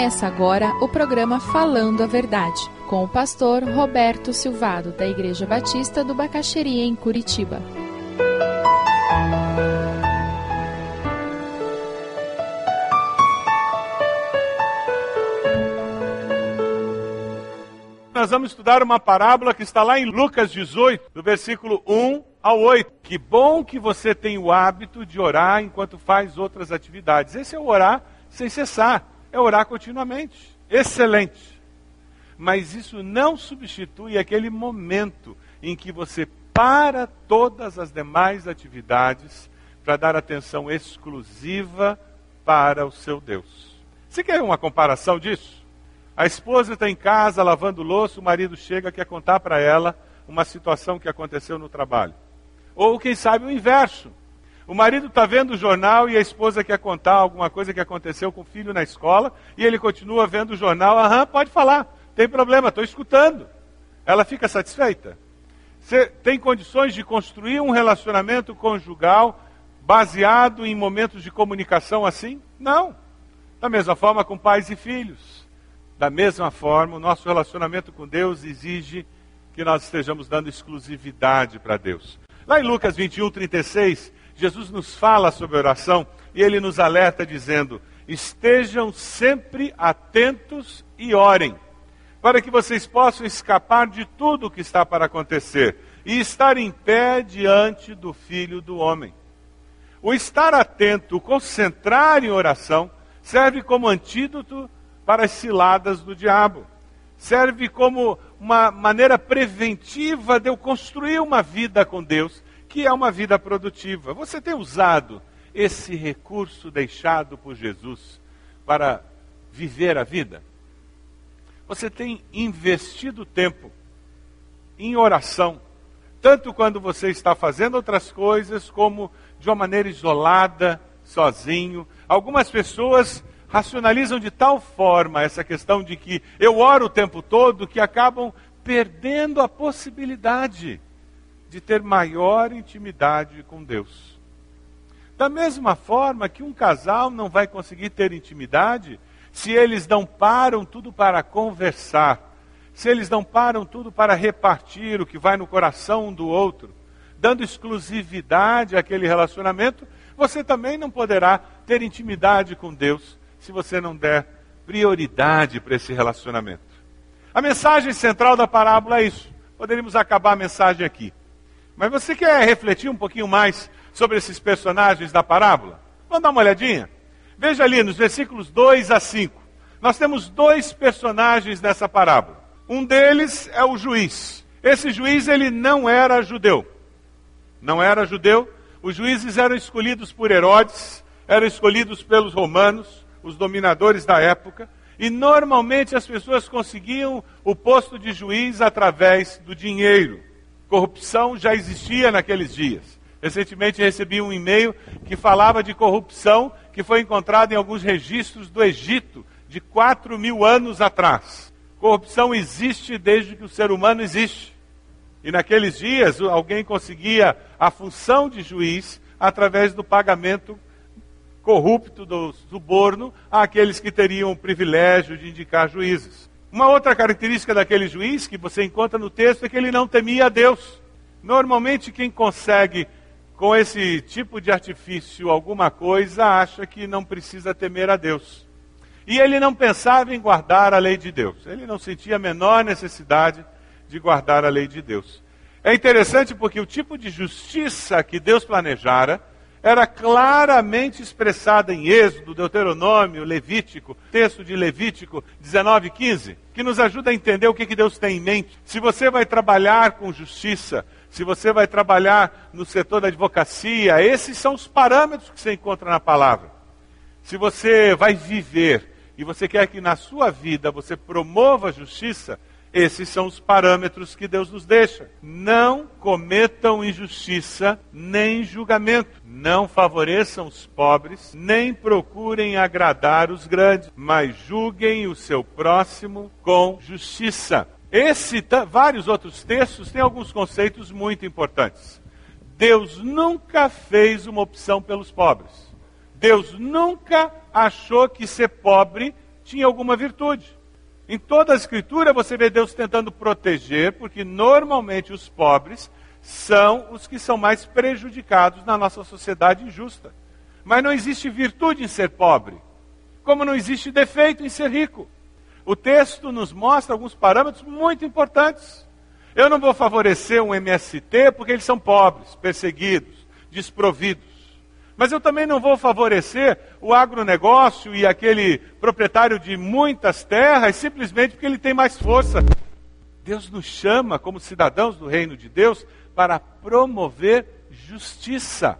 Começa agora o programa Falando a Verdade, com o pastor Roberto Silvado, da Igreja Batista do Bacaxeria, em Curitiba. Nós vamos estudar uma parábola que está lá em Lucas 18, do versículo 1 ao 8. Que bom que você tem o hábito de orar enquanto faz outras atividades. Esse é o orar sem cessar é orar continuamente. Excelente. Mas isso não substitui aquele momento em que você para todas as demais atividades para dar atenção exclusiva para o seu Deus. Você quer uma comparação disso? A esposa está em casa lavando louça, o marido chega quer contar para ela uma situação que aconteceu no trabalho. Ou quem sabe o inverso. O marido está vendo o jornal e a esposa quer contar alguma coisa que aconteceu com o filho na escola e ele continua vendo o jornal. Aham, pode falar, tem problema, estou escutando. Ela fica satisfeita? Você tem condições de construir um relacionamento conjugal baseado em momentos de comunicação assim? Não. Da mesma forma com pais e filhos. Da mesma forma, o nosso relacionamento com Deus exige que nós estejamos dando exclusividade para Deus. Lá em Lucas 21, 36, Jesus nos fala sobre oração e ele nos alerta dizendo: estejam sempre atentos e orem, para que vocês possam escapar de tudo o que está para acontecer e estar em pé diante do Filho do Homem. O estar atento, o concentrar em oração, serve como antídoto para as ciladas do diabo. Serve como uma maneira preventiva de eu construir uma vida com Deus que é uma vida produtiva. Você tem usado esse recurso deixado por Jesus para viver a vida? Você tem investido tempo em oração, tanto quando você está fazendo outras coisas, como de uma maneira isolada, sozinho. Algumas pessoas racionalizam de tal forma essa questão de que eu oro o tempo todo que acabam perdendo a possibilidade de ter maior intimidade com Deus. Da mesma forma que um casal não vai conseguir ter intimidade se eles não param tudo para conversar, se eles não param tudo para repartir o que vai no coração um do outro, dando exclusividade àquele relacionamento, você também não poderá ter intimidade com Deus se você não der prioridade para esse relacionamento. A mensagem central da parábola é isso. Poderíamos acabar a mensagem aqui. Mas você quer refletir um pouquinho mais sobre esses personagens da parábola? Vamos dar uma olhadinha? Veja ali nos versículos 2 a 5. Nós temos dois personagens nessa parábola. Um deles é o juiz. Esse juiz ele não era judeu. Não era judeu. Os juízes eram escolhidos por Herodes, eram escolhidos pelos romanos, os dominadores da época, e normalmente as pessoas conseguiam o posto de juiz através do dinheiro. Corrupção já existia naqueles dias. Recentemente recebi um e-mail que falava de corrupção que foi encontrada em alguns registros do Egito de 4 mil anos atrás. Corrupção existe desde que o ser humano existe. E naqueles dias alguém conseguia a função de juiz através do pagamento corrupto do suborno àqueles que teriam o privilégio de indicar juízes. Uma outra característica daquele juiz que você encontra no texto é que ele não temia a Deus. Normalmente, quem consegue com esse tipo de artifício alguma coisa acha que não precisa temer a Deus. E ele não pensava em guardar a lei de Deus. Ele não sentia a menor necessidade de guardar a lei de Deus. É interessante porque o tipo de justiça que Deus planejara era claramente expressada em Êxodo, Deuteronômio, Levítico, texto de Levítico 19, 15, que nos ajuda a entender o que, que Deus tem em mente. Se você vai trabalhar com justiça, se você vai trabalhar no setor da advocacia, esses são os parâmetros que você encontra na palavra. Se você vai viver e você quer que na sua vida você promova a justiça, esses são os parâmetros que Deus nos deixa. Não cometam injustiça nem julgamento. Não favoreçam os pobres, nem procurem agradar os grandes, mas julguem o seu próximo com justiça. Esse, vários outros textos têm alguns conceitos muito importantes. Deus nunca fez uma opção pelos pobres. Deus nunca achou que ser pobre tinha alguma virtude. Em toda a Escritura você vê Deus tentando proteger, porque normalmente os pobres são os que são mais prejudicados na nossa sociedade injusta. Mas não existe virtude em ser pobre, como não existe defeito em ser rico. O texto nos mostra alguns parâmetros muito importantes. Eu não vou favorecer um MST porque eles são pobres, perseguidos, desprovidos. Mas eu também não vou favorecer o agronegócio e aquele proprietário de muitas terras simplesmente porque ele tem mais força. Deus nos chama, como cidadãos do reino de Deus, para promover justiça.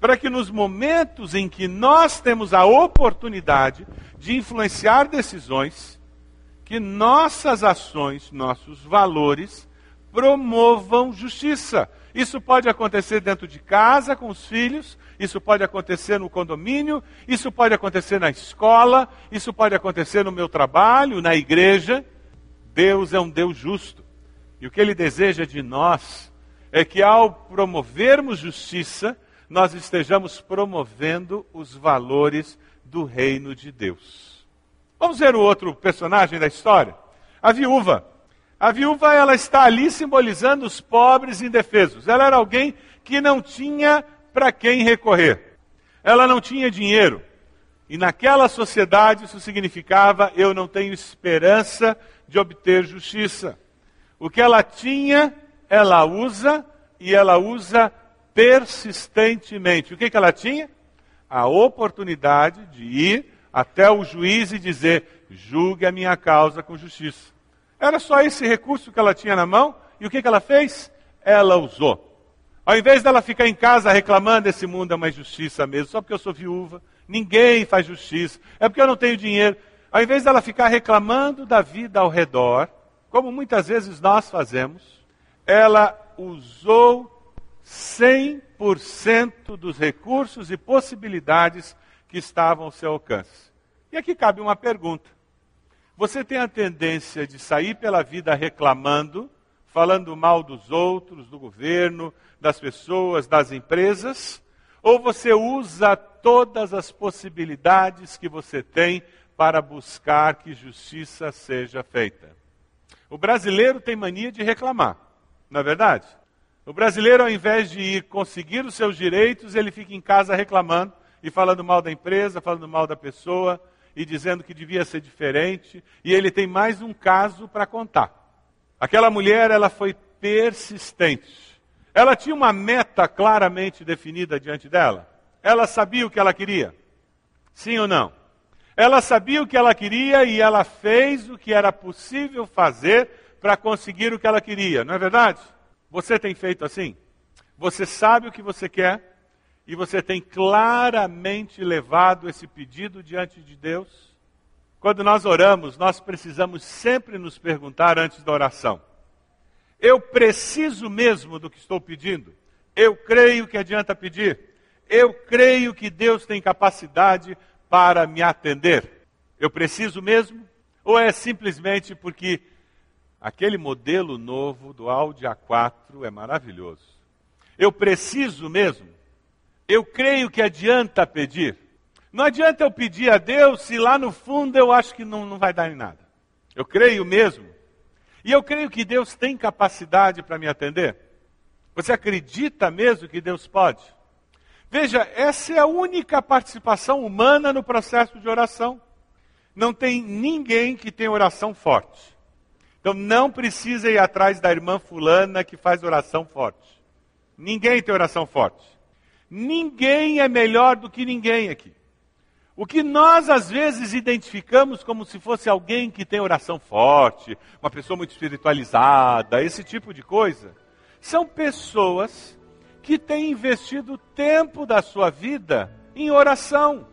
Para que nos momentos em que nós temos a oportunidade de influenciar decisões, que nossas ações, nossos valores, promovam justiça. Isso pode acontecer dentro de casa com os filhos, isso pode acontecer no condomínio, isso pode acontecer na escola, isso pode acontecer no meu trabalho, na igreja. Deus é um Deus justo. E o que ele deseja de nós é que ao promovermos justiça, nós estejamos promovendo os valores do reino de Deus. Vamos ver o outro personagem da história? A viúva. A viúva ela está ali simbolizando os pobres indefesos. Ela era alguém que não tinha para quem recorrer. Ela não tinha dinheiro. E naquela sociedade isso significava eu não tenho esperança de obter justiça. O que ela tinha, ela usa e ela usa persistentemente. O que, que ela tinha? A oportunidade de ir até o juiz e dizer: julgue a minha causa com justiça. Era só esse recurso que ela tinha na mão, e o que, que ela fez? Ela usou. Ao invés dela ficar em casa reclamando, esse mundo é uma injustiça mesmo, só porque eu sou viúva, ninguém faz justiça, é porque eu não tenho dinheiro. Ao invés dela ficar reclamando da vida ao redor, como muitas vezes nós fazemos, ela usou 100% dos recursos e possibilidades que estavam ao seu alcance. E aqui cabe uma pergunta. Você tem a tendência de sair pela vida reclamando, falando mal dos outros, do governo, das pessoas, das empresas? Ou você usa todas as possibilidades que você tem para buscar que justiça seja feita? O brasileiro tem mania de reclamar, não é verdade? O brasileiro, ao invés de ir conseguir os seus direitos, ele fica em casa reclamando e falando mal da empresa, falando mal da pessoa, e dizendo que devia ser diferente, e ele tem mais um caso para contar. Aquela mulher, ela foi persistente. Ela tinha uma meta claramente definida diante dela. Ela sabia o que ela queria. Sim ou não? Ela sabia o que ela queria e ela fez o que era possível fazer para conseguir o que ela queria, não é verdade? Você tem feito assim? Você sabe o que você quer, e você tem claramente levado esse pedido diante de Deus? Quando nós oramos, nós precisamos sempre nos perguntar antes da oração: eu preciso mesmo do que estou pedindo? Eu creio que adianta pedir? Eu creio que Deus tem capacidade para me atender? Eu preciso mesmo? Ou é simplesmente porque aquele modelo novo do Audi A4 é maravilhoso? Eu preciso mesmo? eu creio que adianta pedir. Não adianta eu pedir a Deus se lá no fundo eu acho que não, não vai dar em nada. Eu creio mesmo. E eu creio que Deus tem capacidade para me atender. Você acredita mesmo que Deus pode? Veja, essa é a única participação humana no processo de oração. Não tem ninguém que tenha oração forte. Então não precisa ir atrás da irmã fulana que faz oração forte. Ninguém tem oração forte. Ninguém é melhor do que ninguém aqui. O que nós às vezes identificamos como se fosse alguém que tem oração forte, uma pessoa muito espiritualizada, esse tipo de coisa, são pessoas que têm investido tempo da sua vida em oração.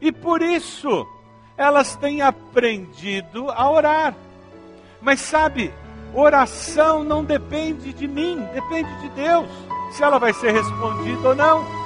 E por isso elas têm aprendido a orar. Mas sabe, oração não depende de mim, depende de Deus, se ela vai ser respondida ou não.